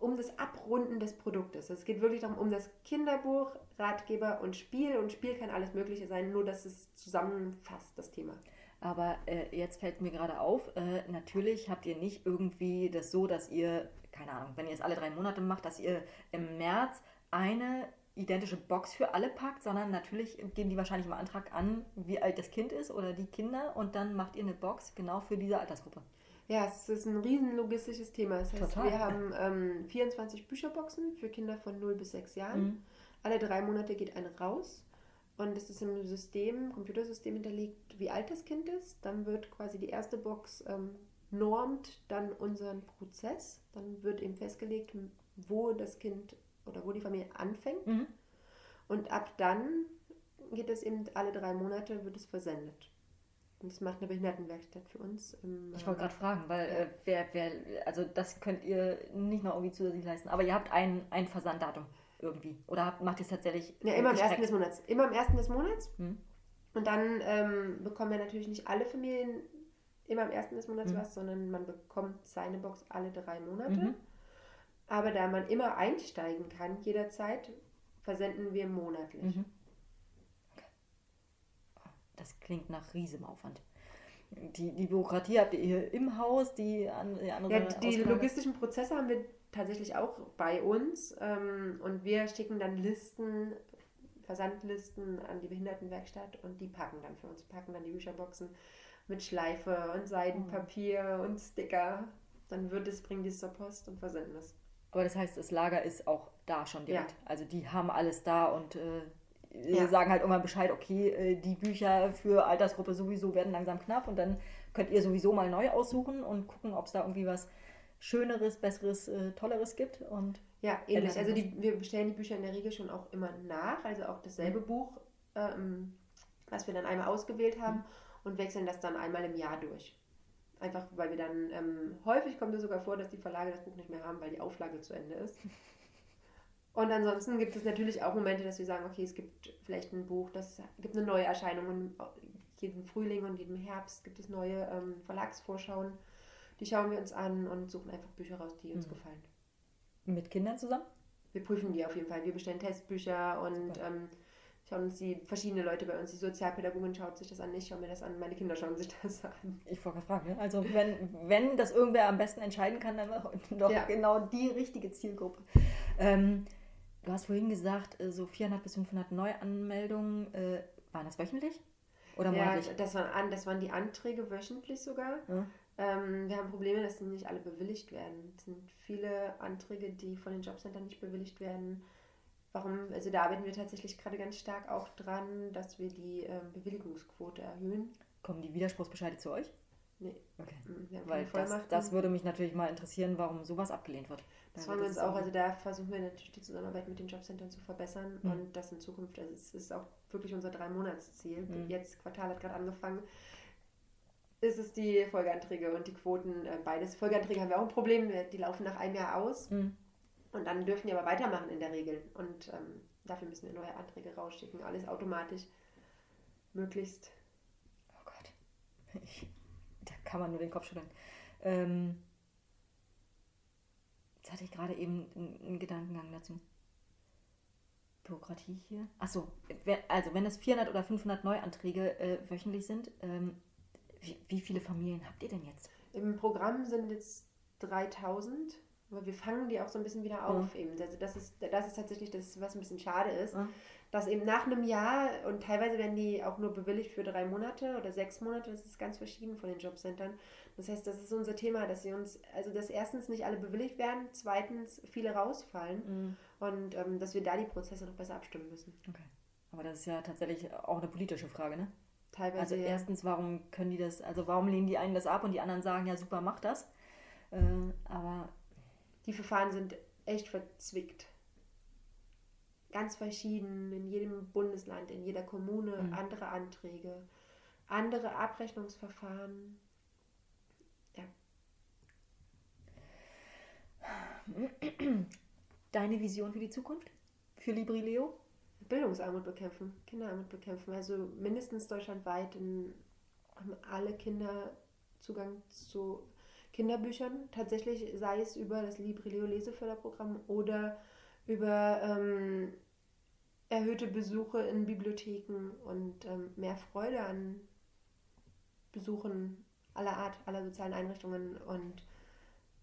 um das Abrunden des Produktes. Es geht wirklich darum, um das Kinderbuch, Ratgeber und Spiel. Und Spiel kann alles Mögliche sein, nur dass es zusammenfasst, das Thema. Aber äh, jetzt fällt mir gerade auf, äh, natürlich habt ihr nicht irgendwie das so, dass ihr, keine Ahnung, wenn ihr es alle drei Monate macht, dass ihr im März eine identische Box für alle packt, sondern natürlich geben die wahrscheinlich mal Antrag an, wie alt das Kind ist oder die Kinder und dann macht ihr eine Box genau für diese Altersgruppe. Ja, es ist ein riesen logistisches Thema. Das heißt, Total. wir haben ähm, 24 Bücherboxen für Kinder von 0 bis 6 Jahren. Mhm. Alle drei Monate geht eine raus. Und es ist im System, Computersystem hinterlegt, wie alt das Kind ist. Dann wird quasi die erste Box ähm, normt dann unseren Prozess. Dann wird eben festgelegt, wo das Kind oder wo die Familie anfängt. Mhm. Und ab dann geht es eben alle drei Monate, wird es versendet. Und das macht eine Behindertenwerkstatt für uns. Im, ich wollte gerade fragen, weil ja. äh, wer, wer, also das könnt ihr nicht noch irgendwie zusätzlich leisten. Aber ihr habt ein, ein Versanddatum irgendwie. Oder habt, macht ihr es tatsächlich? Ja, immer am ersten des Monats. Immer am ersten des Monats. Hm. Und dann ähm, bekommen ja natürlich nicht alle Familien immer am ersten des Monats mhm. was, sondern man bekommt seine Box alle drei Monate. Mhm. Aber da man immer einsteigen kann, jederzeit, versenden wir monatlich. Mhm. Klingt nach riesigem Aufwand. Die, die Bürokratie habt ihr hier im Haus, die, an, die andere Ja, die logistischen Prozesse haben wir tatsächlich auch bei uns. Ähm, und wir schicken dann Listen, Versandlisten an die Behindertenwerkstatt und die packen dann für uns, packen dann die Bücherboxen mit Schleife und Seidenpapier mhm. und Sticker. Dann wird es, bringen die es zur Post und versenden es. Aber das heißt, das Lager ist auch da schon direkt. Ja. Also die haben alles da und äh, ja. sagen halt immer Bescheid, okay, äh, die Bücher für Altersgruppe sowieso werden langsam knapp und dann könnt ihr sowieso mal neu aussuchen und gucken, ob es da irgendwie was Schöneres, Besseres, äh, Tolleres gibt. Und ja, ähnlich. Also die, wir bestellen die Bücher in der Regel schon auch immer nach, also auch dasselbe mhm. Buch, ähm, was wir dann einmal ausgewählt haben mhm. und wechseln das dann einmal im Jahr durch. Einfach weil wir dann, ähm, häufig kommt es sogar vor, dass die Verlage das Buch nicht mehr haben, weil die Auflage zu Ende ist. Und ansonsten gibt es natürlich auch Momente, dass wir sagen, okay, es gibt vielleicht ein Buch, das gibt eine neue Erscheinung. Und jeden Frühling und jeden Herbst gibt es neue ähm, Verlagsvorschauen. Die schauen wir uns an und suchen einfach Bücher raus, die uns mhm. gefallen. Mit Kindern zusammen? Wir prüfen die auf jeden Fall. Wir bestellen Testbücher und ähm, schauen uns die verschiedene Leute bei uns, die Sozialpädagogin schaut sich das an, ich schaue mir das an, meine Kinder schauen sich das an. Ich wollte gerade fragen, also wenn, wenn das irgendwer am besten entscheiden kann, dann doch ja. genau die richtige Zielgruppe. Ähm, du hast vorhin gesagt, äh, so 400 bis 500 Neuanmeldungen, äh, waren das wöchentlich? Oder ja, das waren, das waren die Anträge wöchentlich sogar. Ja. Ähm, wir haben Probleme, dass sie nicht alle bewilligt werden. Es sind viele Anträge, die von den Jobcentern nicht bewilligt werden. Warum? Also da arbeiten wir tatsächlich gerade ganz stark auch dran, dass wir die ähm, Bewilligungsquote erhöhen. Kommen die Widerspruchsbescheide zu euch? Nee. Okay. Mhm, Weil das, das, würde mich natürlich mal interessieren, warum sowas abgelehnt wird. Das wollen wir uns auch, also da versuchen wir natürlich die Zusammenarbeit mit den Jobcentern zu verbessern mhm. und das in Zukunft, also es ist auch wirklich unser Drei-Monats-Ziel. Mhm. Jetzt, Quartal hat gerade angefangen, ist es die Folgeanträge und die Quoten, äh, beides. Folgeanträge haben wir auch ein Problem, die laufen nach einem Jahr aus. Mhm. Und dann dürfen die aber weitermachen in der Regel. Und ähm, dafür müssen wir neue Anträge rausschicken. Alles automatisch. Möglichst. Oh Gott. Ich, da kann man nur den Kopf schütteln. Ähm, jetzt hatte ich gerade eben einen, Gedankengang dazu. Bürokratie hier. Achso, also wenn es 400 oder 500 Neuanträge äh, wöchentlich sind, ähm, wie, wie viele Familien habt ihr denn jetzt? Im Programm sind jetzt 3000 aber wir fangen die auch so ein bisschen wieder auf ja. eben. Also das ist, das ist tatsächlich das, was ein bisschen schade ist. Ja. Dass eben nach einem Jahr, und teilweise werden die auch nur bewilligt für drei Monate oder sechs Monate, das ist ganz verschieden von den Jobcentern. Das heißt, das ist unser Thema, dass sie uns, also dass erstens nicht alle bewilligt werden, zweitens viele rausfallen mhm. und ähm, dass wir da die Prozesse noch besser abstimmen müssen. Okay. Aber das ist ja tatsächlich auch eine politische Frage, ne? Teilweise. Also erstens, warum können die das, also warum lehnen die einen das ab und die anderen sagen, ja super, mach das. Äh, aber die Verfahren sind echt verzwickt. Ganz verschieden, in jedem Bundesland, in jeder Kommune mhm. andere Anträge, andere Abrechnungsverfahren. Ja. Deine Vision für die Zukunft? Für Librileo? Bildungsarmut bekämpfen, Kinderarmut bekämpfen. Also mindestens deutschlandweit in, haben alle Kinder Zugang zu Kinderbüchern, tatsächlich sei es über das Librileo Leseförderprogramm oder über ähm, erhöhte Besuche in Bibliotheken und ähm, mehr Freude an Besuchen aller Art, aller sozialen Einrichtungen und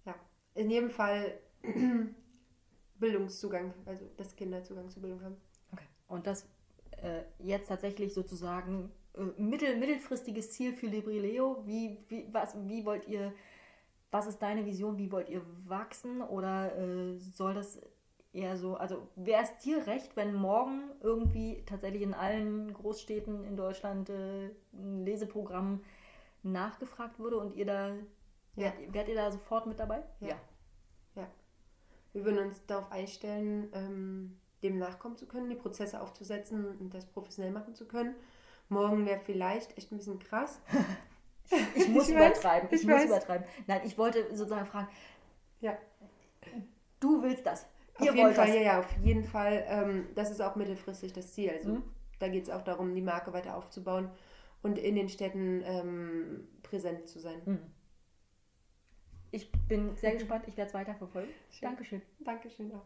ja, in jedem Fall Bildungszugang, also dass Kinder Zugang zu Bildung haben. Okay. Und das äh, jetzt tatsächlich sozusagen äh, mittel, mittelfristiges Ziel für Librileo. Wie, wie, was, wie wollt ihr was ist deine Vision? Wie wollt ihr wachsen? Oder äh, soll das eher so, also wäre es dir recht, wenn morgen irgendwie tatsächlich in allen Großstädten in Deutschland äh, ein Leseprogramm nachgefragt würde und ihr da, ja. wärt, ihr da sofort mit dabei? Ja. ja. ja. Wir würden uns darauf einstellen, ähm, dem nachkommen zu können, die Prozesse aufzusetzen und das professionell machen zu können. Morgen wäre vielleicht echt ein bisschen krass. Ich muss Ich weiß, übertreiben. Ich, ich muss übertreiben. Nein, ich wollte sozusagen fragen, Ja. du willst das. Auf jeden Fall, das. ja, ja, auf jeden Fall. Ähm, das ist auch mittelfristig das Ziel. Also mhm. da geht es auch darum, die Marke weiter aufzubauen und in den Städten ähm, präsent zu sein. Mhm. Ich bin sehr mhm. gespannt, ich werde es weiter verfolgen. Dankeschön. Dankeschön auch.